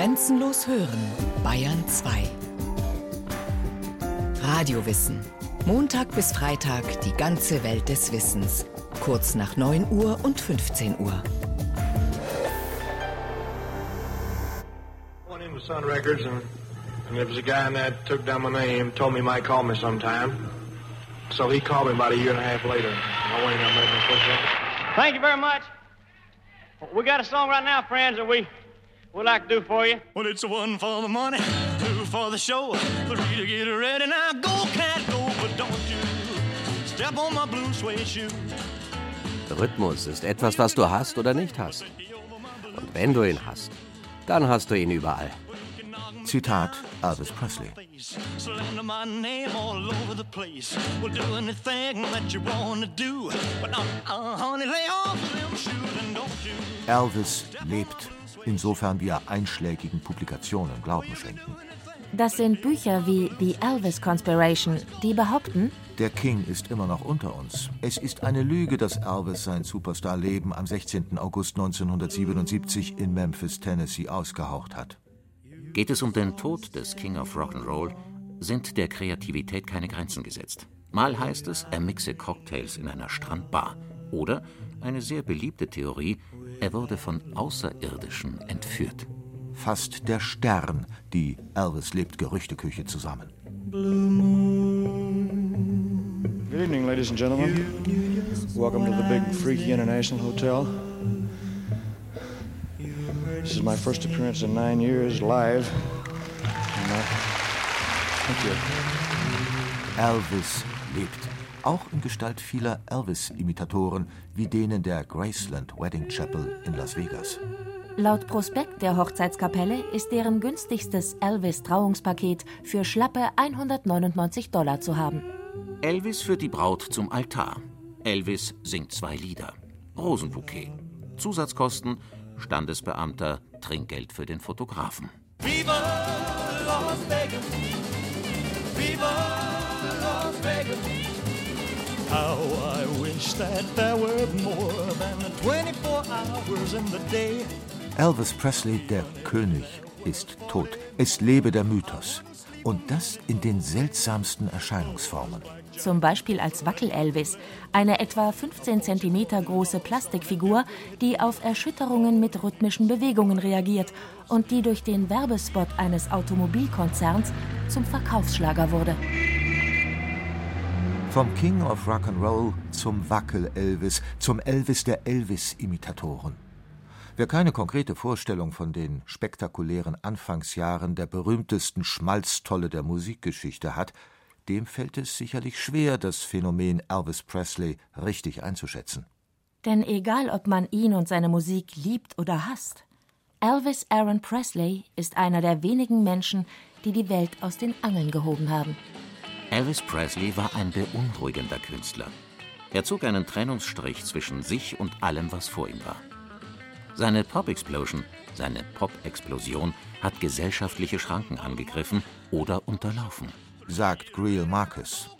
Grenzenlos hören, Bayern 2. Radiowissen. Montag bis Freitag die ganze Welt des Wissens. Kurz nach 9 Uhr und 15 Uhr. Sun Records and, and there was a guy in there that took down my name, told me he might call me sometime. So he called me about a year and a half later. I went and made my first record. Thank you very much. We got a song right now, friends, that we would like to do for you. Well, it's one for the money, two for the show, three to get ready. Now go, cat, go, but don't you step on my blue suede shoe. Rhythmus ist etwas, was du hast oder nicht hast. Und wenn du ihn hast, dann hast du ihn überall. Zitat Elvis Presley. Uh, Elvis lebt, insofern wir einschlägigen Publikationen Glauben schenken. Das sind Bücher wie The Elvis Conspiration, die behaupten, Der King ist immer noch unter uns. Es ist eine Lüge, dass Elvis sein Superstar-Leben am 16. August 1977 in Memphis, Tennessee ausgehaucht hat. Geht es um den Tod des King of Rock'n'Roll, sind der Kreativität keine Grenzen gesetzt. Mal heißt es, er mixe Cocktails in einer Strandbar. Oder, eine sehr beliebte Theorie, er wurde von Außerirdischen entführt. Fast der Stern, die Elvis lebt Gerüchteküche zusammen. Good evening, ladies and gentlemen. Welcome to the Big Freaky International Hotel. This is my first appearance in nine years live. And, thank you. Elvis lebt. Auch in Gestalt vieler Elvis-Imitatoren, wie denen der Graceland Wedding Chapel in Las Vegas. laut Prospekt der Hochzeitskapelle ist deren günstigstes Elvis-Trauungspaket für schlappe 199 Dollar zu haben. Elvis führt die Braut zum Altar. Elvis singt zwei Lieder. Rosenbouquet. Zusatzkosten, Standesbeamter, Trinkgeld für den Fotografen. Viva Las Vegas. Viva Las Vegas. How I wish that there were more than 24 hours in the day. Elvis Presley, der König, ist tot. Es lebe der Mythos. Und das in den seltsamsten Erscheinungsformen. Zum Beispiel als Wackel-Elvis, eine etwa 15 cm große Plastikfigur, die auf Erschütterungen mit rhythmischen Bewegungen reagiert und die durch den Werbespot eines Automobilkonzerns zum Verkaufsschlager wurde. Vom King of Rock'n'Roll zum Wackel-Elvis, zum Elvis der Elvis-Imitatoren. Wer keine konkrete Vorstellung von den spektakulären Anfangsjahren der berühmtesten Schmalztolle der Musikgeschichte hat, dem fällt es sicherlich schwer, das Phänomen Elvis Presley richtig einzuschätzen. Denn egal, ob man ihn und seine Musik liebt oder hasst, Elvis Aaron Presley ist einer der wenigen Menschen, die die Welt aus den Angeln gehoben haben. Elvis Presley war ein beunruhigender Künstler. Er zog einen Trennungsstrich zwischen sich und allem, was vor ihm war. Seine Pop-Explosion, seine Pop-Explosion hat gesellschaftliche Schranken angegriffen oder unterlaufen. sagt Greil Marcus.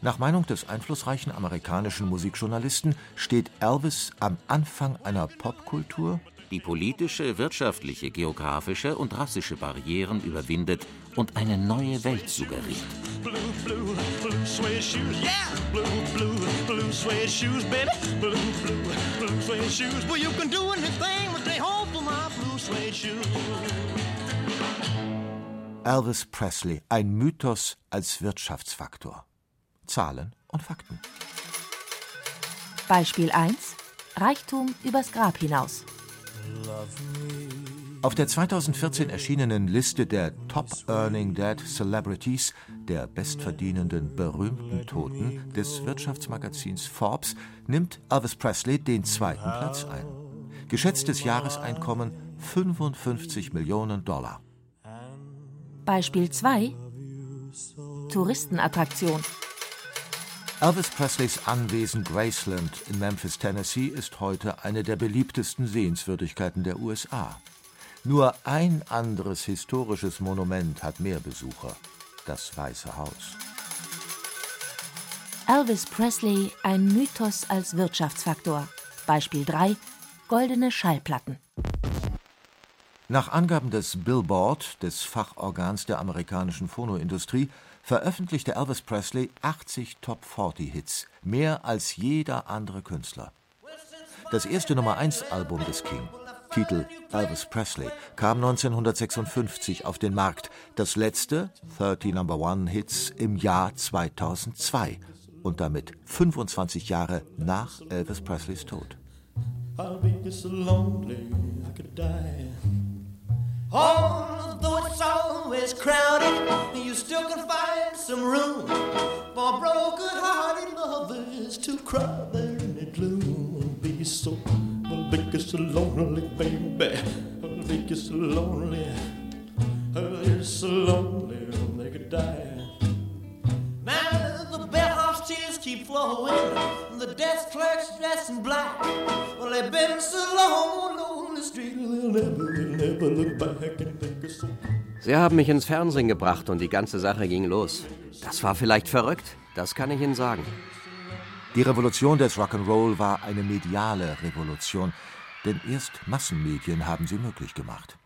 Nach Meinung des einflussreichen amerikanischen Musikjournalisten steht Elvis am Anfang einer Popkultur, die politische, wirtschaftliche, geografische und rassische Barrieren überwindet und eine neue Welt suggeriert. Elvis Presley, ein Mythos als Wirtschaftsfaktor. Zahlen und Fakten. Beispiel 1: Reichtum übers Grab hinaus. Auf der 2014 erschienenen Liste der Top Earning Dead Celebrities, der bestverdienenden berühmten Toten des Wirtschaftsmagazins Forbes, nimmt Elvis Presley den zweiten Platz ein. Geschätztes Jahreseinkommen 55 Millionen Dollar. Beispiel 2: Touristenattraktion. Elvis Presleys Anwesen Graceland in Memphis, Tennessee ist heute eine der beliebtesten Sehenswürdigkeiten der USA. Nur ein anderes historisches Monument hat mehr Besucher, das Weiße Haus. Elvis Presley, ein Mythos als Wirtschaftsfaktor. Beispiel 3: Goldene Schallplatten. Nach Angaben des Billboard, des Fachorgans der amerikanischen Phonoindustrie, veröffentlichte Elvis Presley 80 Top-40-Hits, mehr als jeder andere Künstler. Das erste Nummer-1-Album des King, Titel Elvis Presley, kam 1956 auf den Markt, das letzte, 30 Number-One-Hits, im Jahr 2002 und damit 25 Jahre nach Elvis Presleys Tod. I'll be so lonely I could die. Although it's always crowded, you still can find some room for broken-hearted lovers to cry there in the gloom. Be so, be so lonely, baby. Be so lonely. Be so lonely, they could die. Now the bellhop's tears keep flowing, the desk clerk's dressed in black. Well, they've been so long oh, Sie haben mich ins Fernsehen gebracht und die ganze Sache ging los. Das war vielleicht verrückt, das kann ich Ihnen sagen. Die Revolution des Rock'n'Roll war eine mediale Revolution, denn erst Massenmedien haben sie möglich gemacht.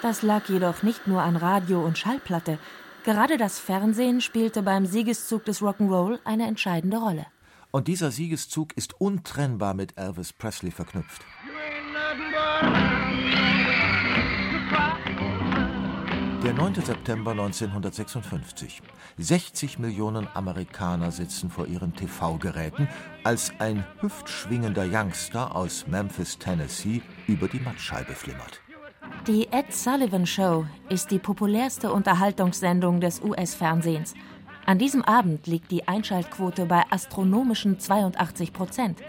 Das lag jedoch nicht nur an Radio und Schallplatte. Gerade das Fernsehen spielte beim Siegeszug des Rock'n'Roll eine entscheidende Rolle. Und dieser Siegeszug ist untrennbar mit Elvis Presley verknüpft. Der 9. September 1956. 60 Millionen Amerikaner sitzen vor ihren TV-Geräten, als ein hüftschwingender Youngster aus Memphis, Tennessee, über die Mattscheibe flimmert. Die Ed Sullivan Show ist die populärste Unterhaltungssendung des US-Fernsehens. An diesem Abend liegt die Einschaltquote bei astronomischen 82 Prozent.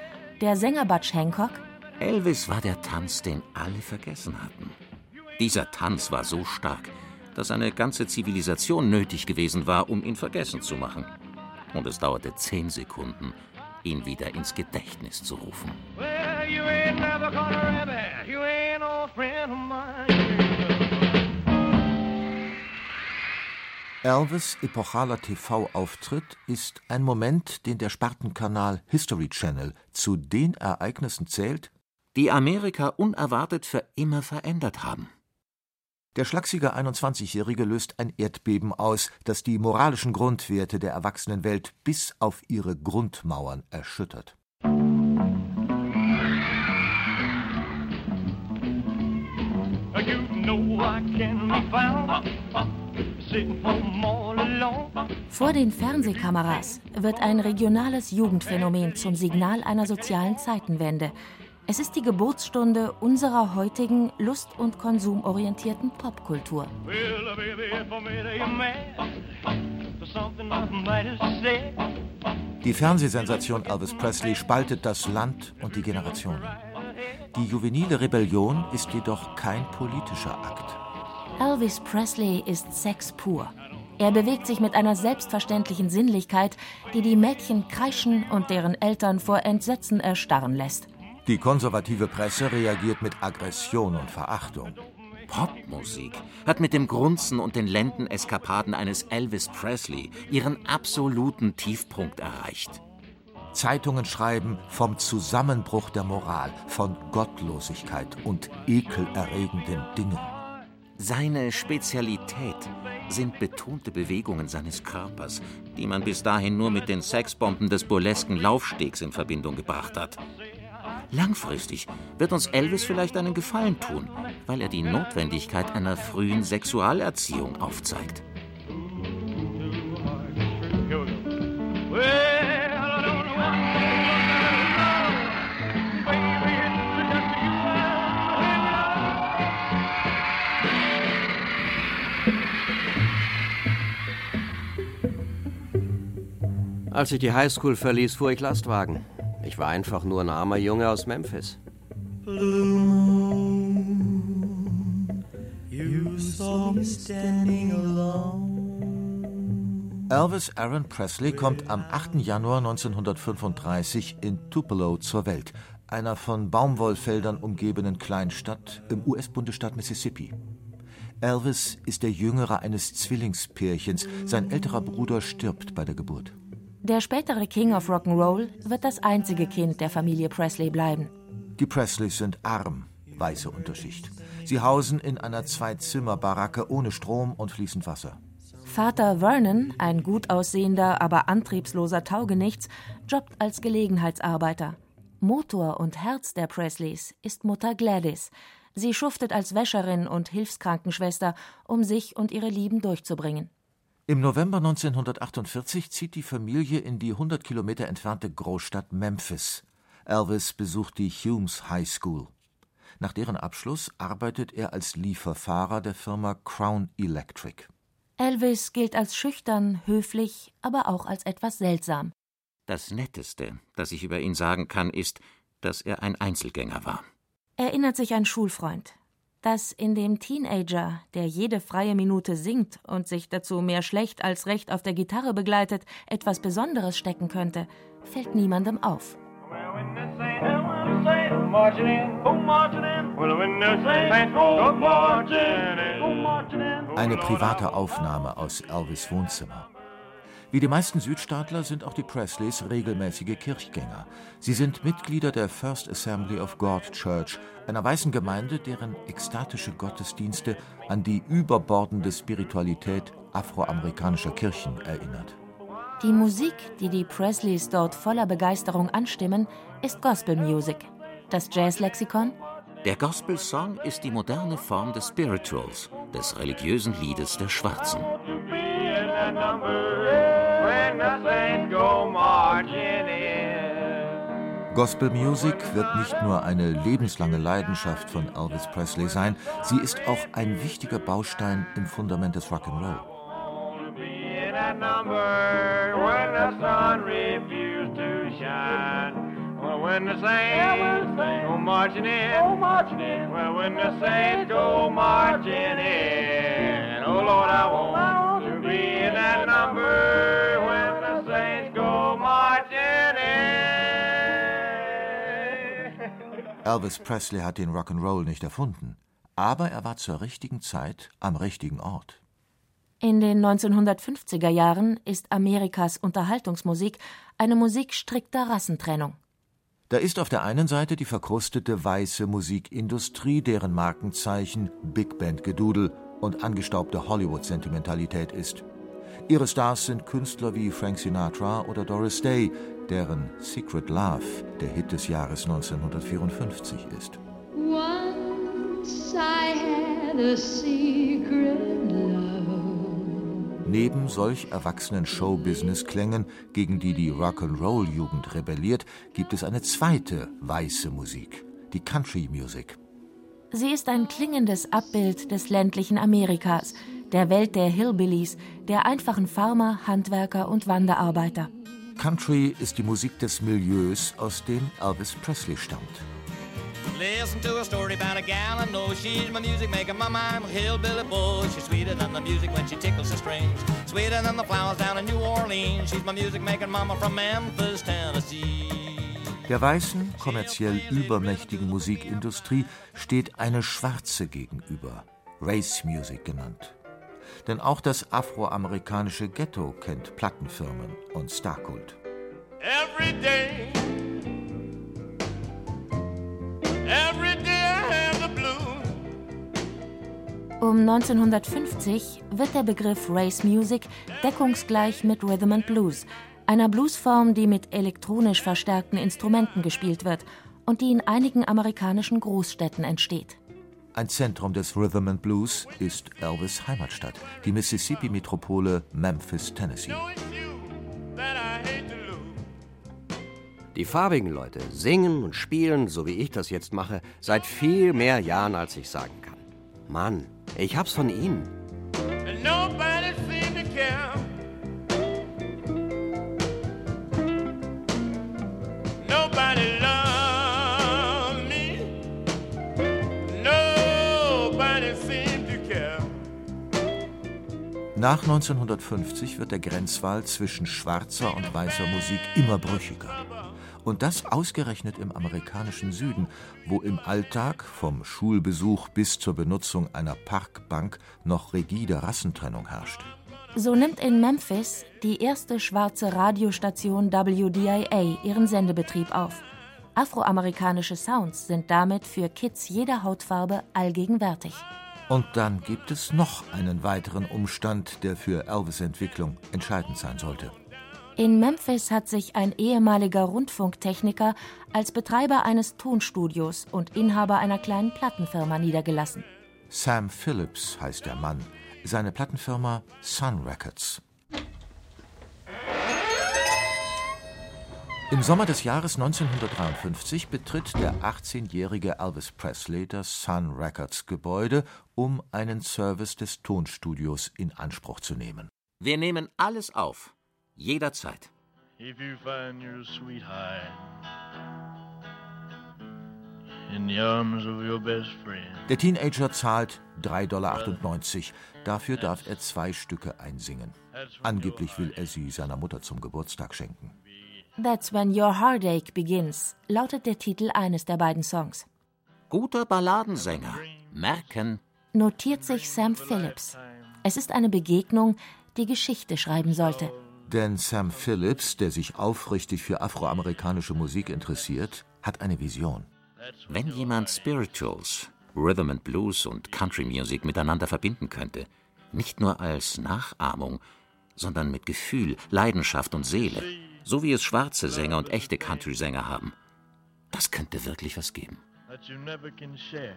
Der Sänger Butch Hancock. Elvis war der Tanz, den alle vergessen hatten. Dieser Tanz war so stark, dass eine ganze Zivilisation nötig gewesen war, um ihn vergessen zu machen. Und es dauerte zehn Sekunden, ihn wieder ins Gedächtnis zu rufen. Well, you ain't never gonna rabbit. You ain't no friend of mine. Elvis' epochaler TV-Auftritt ist ein Moment, den der Spartenkanal History Channel zu den Ereignissen zählt, die Amerika unerwartet für immer verändert haben. Der schlachsige 21-Jährige löst ein Erdbeben aus, das die moralischen Grundwerte der Erwachsenenwelt bis auf ihre Grundmauern erschüttert. Vor den Fernsehkameras wird ein regionales Jugendphänomen zum Signal einer sozialen Zeitenwende, es ist die Geburtsstunde unserer heutigen lust- und konsumorientierten Popkultur. Die Fernsehsensation Elvis Presley spaltet das Land und die Generationen. Die juvenile Rebellion ist jedoch kein politischer Akt. Elvis Presley ist Sex pur. Er bewegt sich mit einer selbstverständlichen Sinnlichkeit, die die Mädchen kreischen und deren Eltern vor Entsetzen erstarren lässt. Die konservative Presse reagiert mit Aggression und Verachtung. Popmusik hat mit dem Grunzen und den Lendeneskapaden eines Elvis Presley ihren absoluten Tiefpunkt erreicht. Zeitungen schreiben vom Zusammenbruch der Moral, von Gottlosigkeit und ekelerregenden Dingen. Seine Spezialität sind betonte Bewegungen seines Körpers, die man bis dahin nur mit den Sexbomben des burlesken Laufstegs in Verbindung gebracht hat. Langfristig wird uns Elvis vielleicht einen Gefallen tun, weil er die Notwendigkeit einer frühen Sexualerziehung aufzeigt. Als ich die Highschool verließ, fuhr ich Lastwagen. Ich war einfach nur ein armer Junge aus Memphis. Elvis Aaron Presley kommt am 8. Januar 1935 in Tupelo zur Welt, einer von Baumwollfeldern umgebenen Kleinstadt im US-Bundesstaat Mississippi. Elvis ist der jüngere eines Zwillingspärchens. Sein älterer Bruder stirbt bei der Geburt. Der spätere King of Rock'n'Roll wird das einzige Kind der Familie Presley bleiben. Die Presleys sind arm, weiße Unterschicht. Sie hausen in einer Zwei-Zimmer-Baracke ohne Strom und fließend Wasser. Vater Vernon, ein gut aussehender, aber antriebsloser Taugenichts, jobbt als Gelegenheitsarbeiter. Motor und Herz der Presleys ist Mutter Gladys. Sie schuftet als Wäscherin und Hilfskrankenschwester, um sich und ihre Lieben durchzubringen. Im November 1948 zieht die Familie in die 100 Kilometer entfernte Großstadt Memphis. Elvis besucht die Humes High School. Nach deren Abschluss arbeitet er als Lieferfahrer der Firma Crown Electric. Elvis gilt als schüchtern, höflich, aber auch als etwas seltsam. Das Netteste, das ich über ihn sagen kann, ist, dass er ein Einzelgänger war. Erinnert sich ein Schulfreund. Dass in dem Teenager, der jede freie Minute singt und sich dazu mehr schlecht als recht auf der Gitarre begleitet, etwas Besonderes stecken könnte, fällt niemandem auf. Eine private Aufnahme aus Elvis Wohnzimmer. Wie die meisten Südstaatler sind auch die Presleys regelmäßige Kirchgänger. Sie sind Mitglieder der First Assembly of God Church, einer weißen Gemeinde, deren ekstatische Gottesdienste an die überbordende Spiritualität afroamerikanischer Kirchen erinnert. Die Musik, die die Presleys dort voller Begeisterung anstimmen, ist Gospel Music. Das Jazzlexikon? Der Gospel-Song ist die moderne Form des Spirituals, des religiösen Liedes der Schwarzen. Gospel Music wird nicht nur eine lebenslange Leidenschaft von Elvis Presley sein, sie ist auch ein wichtiger Baustein im Fundament des Rock'n'Roll. when the saints go marching in, go marching in. Well, when the saints go marching in, oh Lord, I want to be in that number Elvis Presley hat den Rock'n'Roll nicht erfunden, aber er war zur richtigen Zeit am richtigen Ort. In den 1950er Jahren ist Amerikas Unterhaltungsmusik eine Musik strikter Rassentrennung. Da ist auf der einen Seite die verkrustete weiße Musikindustrie, deren Markenzeichen Big Band Gedudel und angestaubte Hollywood-Sentimentalität ist. Ihre Stars sind Künstler wie Frank Sinatra oder Doris Day, deren Secret Love der Hit des Jahres 1954 ist. Once I had a secret Neben solch erwachsenen Showbusiness-Klängen, gegen die die Rock'n'Roll-Jugend rebelliert, gibt es eine zweite weiße Musik, die Country Music. Sie ist ein klingendes Abbild des ländlichen Amerikas, der Welt der Hillbillies, der einfachen Farmer, Handwerker und Wanderarbeiter. Country ist die Musik des Milieus, aus dem Elvis Presley stammt. Listen to a story about a gal I know. She's my music maker, my mind hillbilly bull. She's sweeter than the music when she tickles the strings. Sweeter than the flowers down in New Orleans. She's my music making mama from Memphis, Tennessee. Der weißen, kommerziell übermächtigen Musikindustrie steht eine schwarze gegenüber, Race Music genannt. Denn auch das afroamerikanische Ghetto kennt Plattenfirmen und Starkult. Every day Um 1950 wird der Begriff Race Music deckungsgleich mit Rhythm and Blues, einer Bluesform, die mit elektronisch verstärkten Instrumenten gespielt wird und die in einigen amerikanischen Großstädten entsteht. Ein Zentrum des Rhythm and Blues ist Elvis Heimatstadt, die Mississippi-Metropole Memphis, Tennessee. Die farbigen Leute singen und spielen, so wie ich das jetzt mache, seit viel mehr Jahren, als ich sagen kann. Mann, ich hab's von Ihnen. Nach 1950 wird der Grenzwall zwischen schwarzer und weißer Musik immer brüchiger. Und das ausgerechnet im amerikanischen Süden, wo im Alltag vom Schulbesuch bis zur Benutzung einer Parkbank noch rigide Rassentrennung herrscht. So nimmt in Memphis die erste schwarze Radiostation WDIA ihren Sendebetrieb auf. Afroamerikanische Sounds sind damit für Kids jeder Hautfarbe allgegenwärtig. Und dann gibt es noch einen weiteren Umstand, der für Elvis Entwicklung entscheidend sein sollte. In Memphis hat sich ein ehemaliger Rundfunktechniker als Betreiber eines Tonstudios und Inhaber einer kleinen Plattenfirma niedergelassen. Sam Phillips heißt der Mann. Seine Plattenfirma Sun Records. Im Sommer des Jahres 1953 betritt der 18-jährige Elvis Presley das Sun Records Gebäude, um einen Service des Tonstudios in Anspruch zu nehmen. Wir nehmen alles auf. Jederzeit. If you find your sweetheart in the arms of your best friend. Der Teenager zahlt 3,98 Dollar. Dafür darf er zwei Stücke einsingen. Angeblich will er sie seiner Mutter zum Geburtstag schenken. That's When Your Heartache Begins lautet der Titel eines der beiden Songs. Guter Balladensänger. Merken. Notiert sich Sam Phillips. Es ist eine Begegnung, die Geschichte schreiben sollte. Denn Sam Phillips, der sich aufrichtig für afroamerikanische Musik interessiert, hat eine Vision. Wenn jemand Spirituals, Rhythm and Blues und Country Music miteinander verbinden könnte, nicht nur als Nachahmung, sondern mit Gefühl, Leidenschaft und Seele, so wie es schwarze Sänger und echte Country-Sänger haben, das könnte wirklich was geben. that you never can share.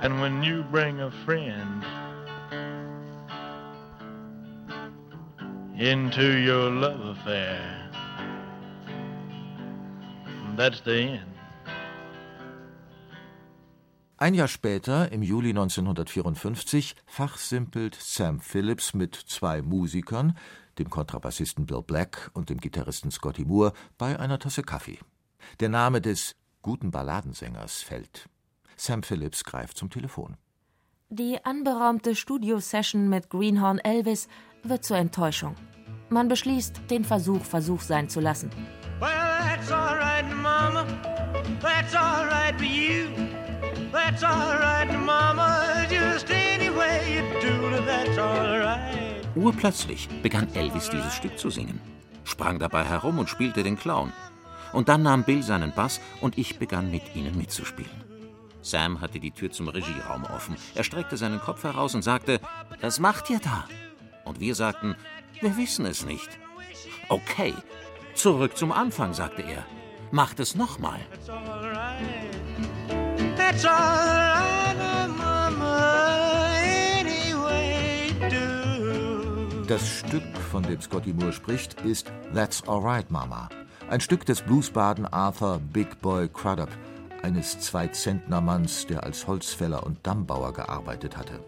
And when you bring a friend into your love affair, that's the end. Ein Jahr später, im Juli 1954, fachsimpelt Sam Phillips mit zwei Musikern, dem Kontrabassisten Bill Black und dem Gitarristen Scotty Moore, bei einer Tasse Kaffee. Der Name des guten Balladensängers fällt. Sam Phillips greift zum Telefon. Die anberaumte Studio-Session mit Greenhorn Elvis wird zur Enttäuschung. Man beschließt, den Versuch Versuch sein zu lassen. Well, that's all right, Mama. That's all right for you. That's all right, Mama. Just any way you do that's all right. Urplötzlich begann Elvis dieses Stück zu singen, sprang dabei herum und spielte den Clown. Und dann nahm Bill seinen Bass und ich begann mit ihnen mitzuspielen. Sam hatte die Tür zum Regieraum offen. Er streckte seinen Kopf heraus und sagte, was macht ihr da? Und wir sagten, wir wissen es nicht. Okay, zurück zum Anfang, sagte er. Macht es nochmal. That's all right. Mama. Any way you do. Das Stück, von dem Scotty Moore spricht, ist That's Alright Mama. Ein Stück des Bluesbaden Arthur Big Boy Crudup, eines Zwei-Zentner-Manns, der als Holzfäller und Dammbauer gearbeitet hatte.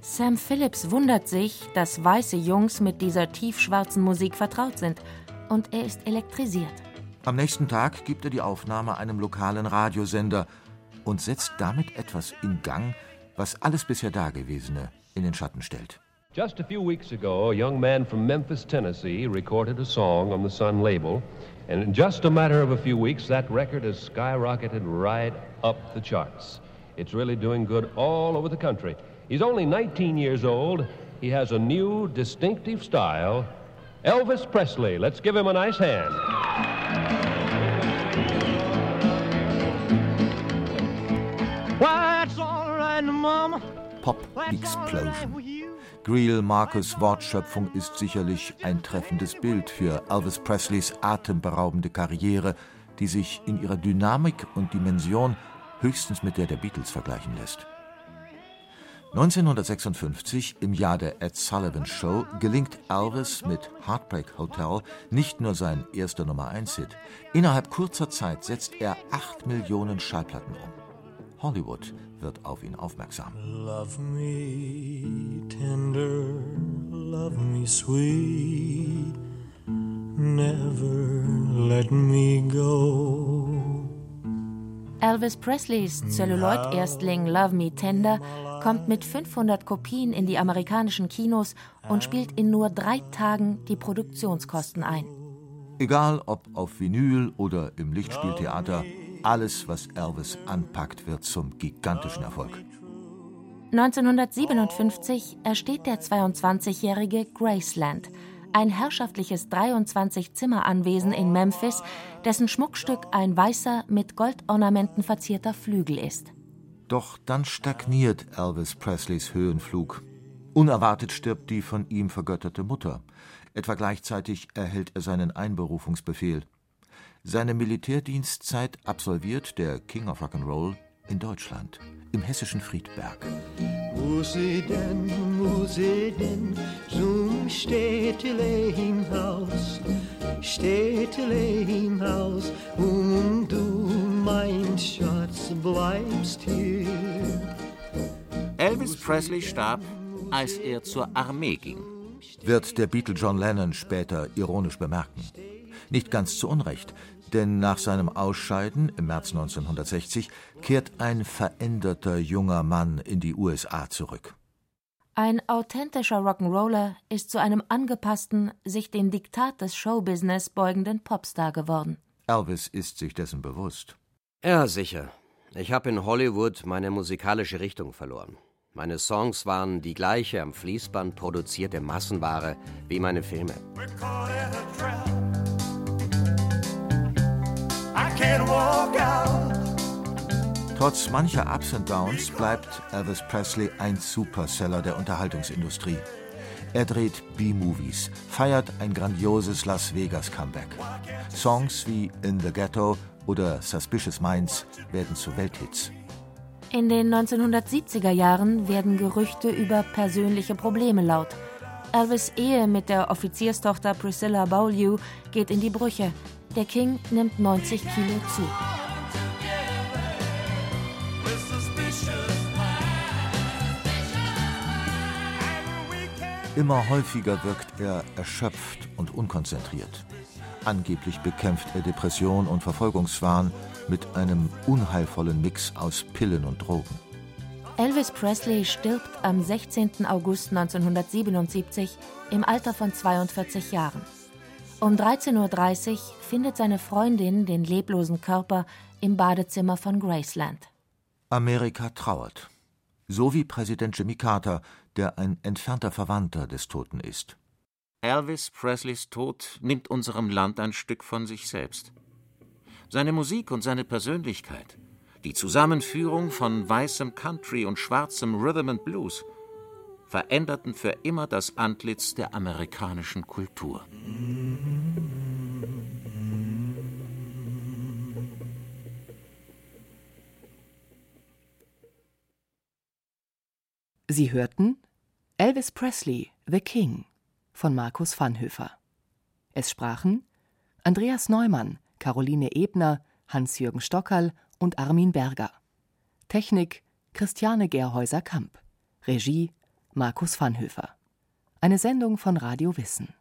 Sam Phillips wundert sich, dass weiße Jungs mit dieser tiefschwarzen Musik vertraut sind, und er ist elektrisiert. Am nächsten Tag gibt er die Aufnahme einem lokalen Radiosender und setzt damit etwas in Gang, was alles bisher Dagewesene in den Schatten stellt. Just a few weeks ago, a young man from Memphis, Tennessee, recorded a song on the Sun label, and in just a matter of a few weeks, that record has skyrocketed right up the charts. It's really doing good all over the country. He's only 19 years old. He has a new, distinctive style. Elvis Presley. Let's give him a nice hand. Pop Explosion. Greel Marcus Wortschöpfung ist sicherlich ein treffendes Bild für Elvis Presleys atemberaubende Karriere, die sich in ihrer Dynamik und Dimension höchstens mit der der Beatles vergleichen lässt. 1956, im Jahr der Ed Sullivan Show, gelingt Elvis mit Heartbreak Hotel nicht nur sein erster Nummer 1-Hit. Innerhalb kurzer Zeit setzt er 8 Millionen Schallplatten um. Hollywood wird auf ihn aufmerksam. Love me tender, love me sweet, never let me go. Elvis Presleys Celluloid-Erstling Love Me Tender kommt mit 500 Kopien in die amerikanischen Kinos und spielt in nur drei Tagen die Produktionskosten ein. Egal ob auf Vinyl oder im Lichtspieltheater, alles, was Elvis anpackt, wird zum gigantischen Erfolg. 1957 ersteht der 22-jährige Graceland, ein herrschaftliches 23-Zimmer-Anwesen in Memphis, dessen Schmuckstück ein weißer, mit Goldornamenten verzierter Flügel ist. Doch dann stagniert Elvis Presleys Höhenflug. Unerwartet stirbt die von ihm vergötterte Mutter. Etwa gleichzeitig erhält er seinen Einberufungsbefehl. Seine Militärdienstzeit absolviert der King of Rock'n'Roll in Deutschland, im hessischen Friedberg. Wo sie denn, wo sie denn zum Städtele hinaus, Städtele hinaus, und du, mein Schatz, bleibst hier. Elvis Presley starb, als er zur Armee ging. Wird der Beatle John Lennon später ironisch bemerken. Nicht ganz zu Unrecht, denn nach seinem Ausscheiden im März 1960 kehrt ein veränderter junger Mann in die USA zurück. Ein authentischer Rock'n'Roller ist zu einem angepassten, sich dem Diktat des Showbusiness beugenden Popstar geworden. Elvis ist sich dessen bewusst. Ja, sicher. Ich habe in Hollywood meine musikalische Richtung verloren. Meine Songs waren die gleiche am Fließband produzierte Massenware wie meine Filme. Trotz mancher Ups und Downs bleibt Elvis Presley ein Superseller der Unterhaltungsindustrie. Er dreht B-Movies, feiert ein grandioses Las Vegas Comeback. Songs wie In the Ghetto oder Suspicious Minds werden zu Welthits. In den 1970er Jahren werden Gerüchte über persönliche Probleme laut. Elvis Ehe mit der Offizierstochter Priscilla Beaulieu geht in die Brüche. Der King nimmt 90 Kilo zu. Immer häufiger wirkt er erschöpft und unkonzentriert. Angeblich bekämpft er Depression und Verfolgungswahn mit einem unheilvollen Mix aus Pillen und Drogen. Elvis Presley stirbt am 16. August 1977 im Alter von 42 Jahren. Um 13.30 Uhr findet seine Freundin den leblosen Körper im Badezimmer von Graceland. Amerika trauert. So wie Präsident Jimmy Carter, der ein entfernter Verwandter des Toten ist. Elvis Presleys Tod nimmt unserem Land ein Stück von sich selbst. Seine Musik und seine Persönlichkeit, die Zusammenführung von weißem Country und schwarzem Rhythm and Blues, veränderten für immer das Antlitz der amerikanischen Kultur. Sie hörten Elvis Presley, The King von Markus Vanhöfer. Es sprachen Andreas Neumann, Caroline Ebner, Hans-Jürgen Stockerl und Armin Berger. Technik Christiane Gerhäuser-Kamp. Regie Markus Vanhöfer. Eine Sendung von Radio Wissen.